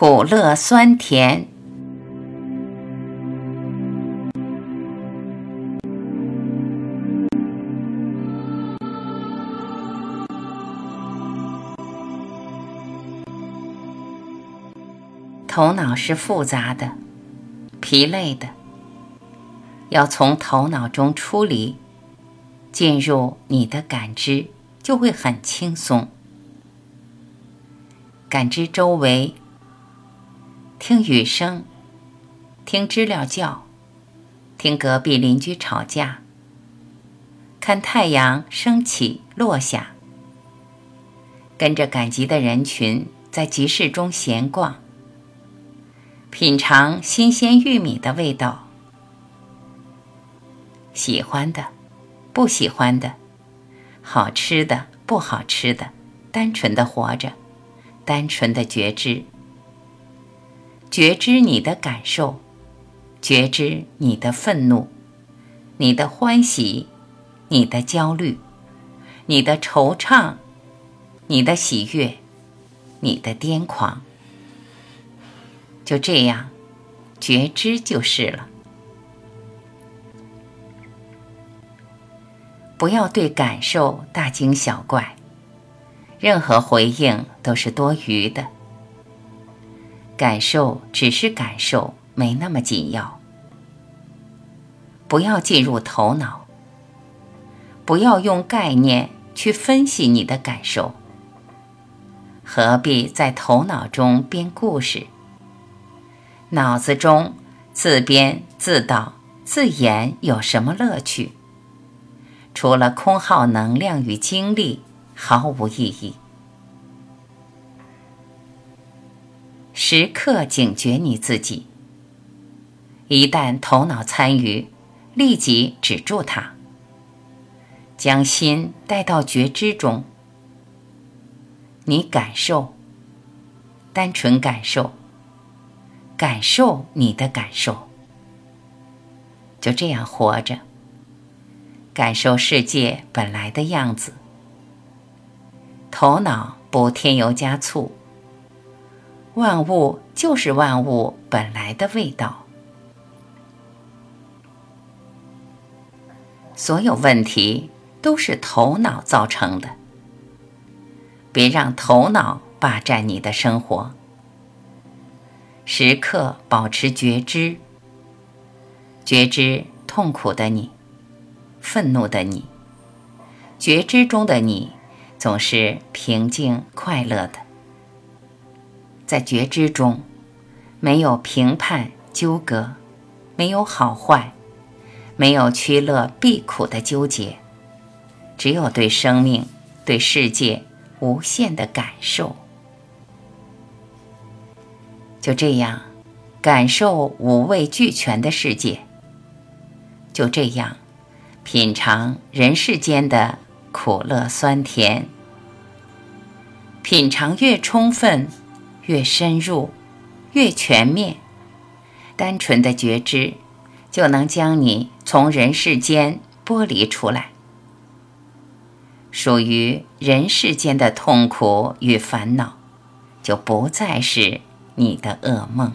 苦乐酸甜，头脑是复杂的、疲累的，要从头脑中出离，进入你的感知，就会很轻松。感知周围，听雨声，听知了叫，听隔壁邻居吵架，看太阳升起落下，跟着赶集的人群在集市中闲逛，品尝新鲜玉米的味道，喜欢的，不喜欢的，好吃的，不好吃的，单纯的活着。单纯的觉知，觉知你的感受，觉知你的愤怒，你的欢喜，你的焦虑，你的惆怅，你的喜悦，你的癫狂。就这样，觉知就是了。不要对感受大惊小怪。任何回应都是多余的，感受只是感受，没那么紧要。不要进入头脑，不要用概念去分析你的感受。何必在头脑中编故事？脑子中自编自导自演有什么乐趣？除了空耗能量与精力。毫无意义。时刻警觉你自己。一旦头脑参与，立即止住它，将心带到觉知中。你感受，单纯感受，感受你的感受，就这样活着，感受世界本来的样子。头脑不添油加醋，万物就是万物本来的味道。所有问题都是头脑造成的，别让头脑霸占你的生活。时刻保持觉知，觉知痛苦的你，愤怒的你，觉知中的你。总是平静快乐的，在觉知中，没有评判纠葛，没有好坏，没有趋乐避苦的纠结，只有对生命、对世界无限的感受。就这样，感受五味俱全的世界。就这样，品尝人世间的。苦乐酸甜，品尝越充分，越深入，越全面。单纯的觉知，就能将你从人世间剥离出来。属于人世间的痛苦与烦恼，就不再是你的噩梦。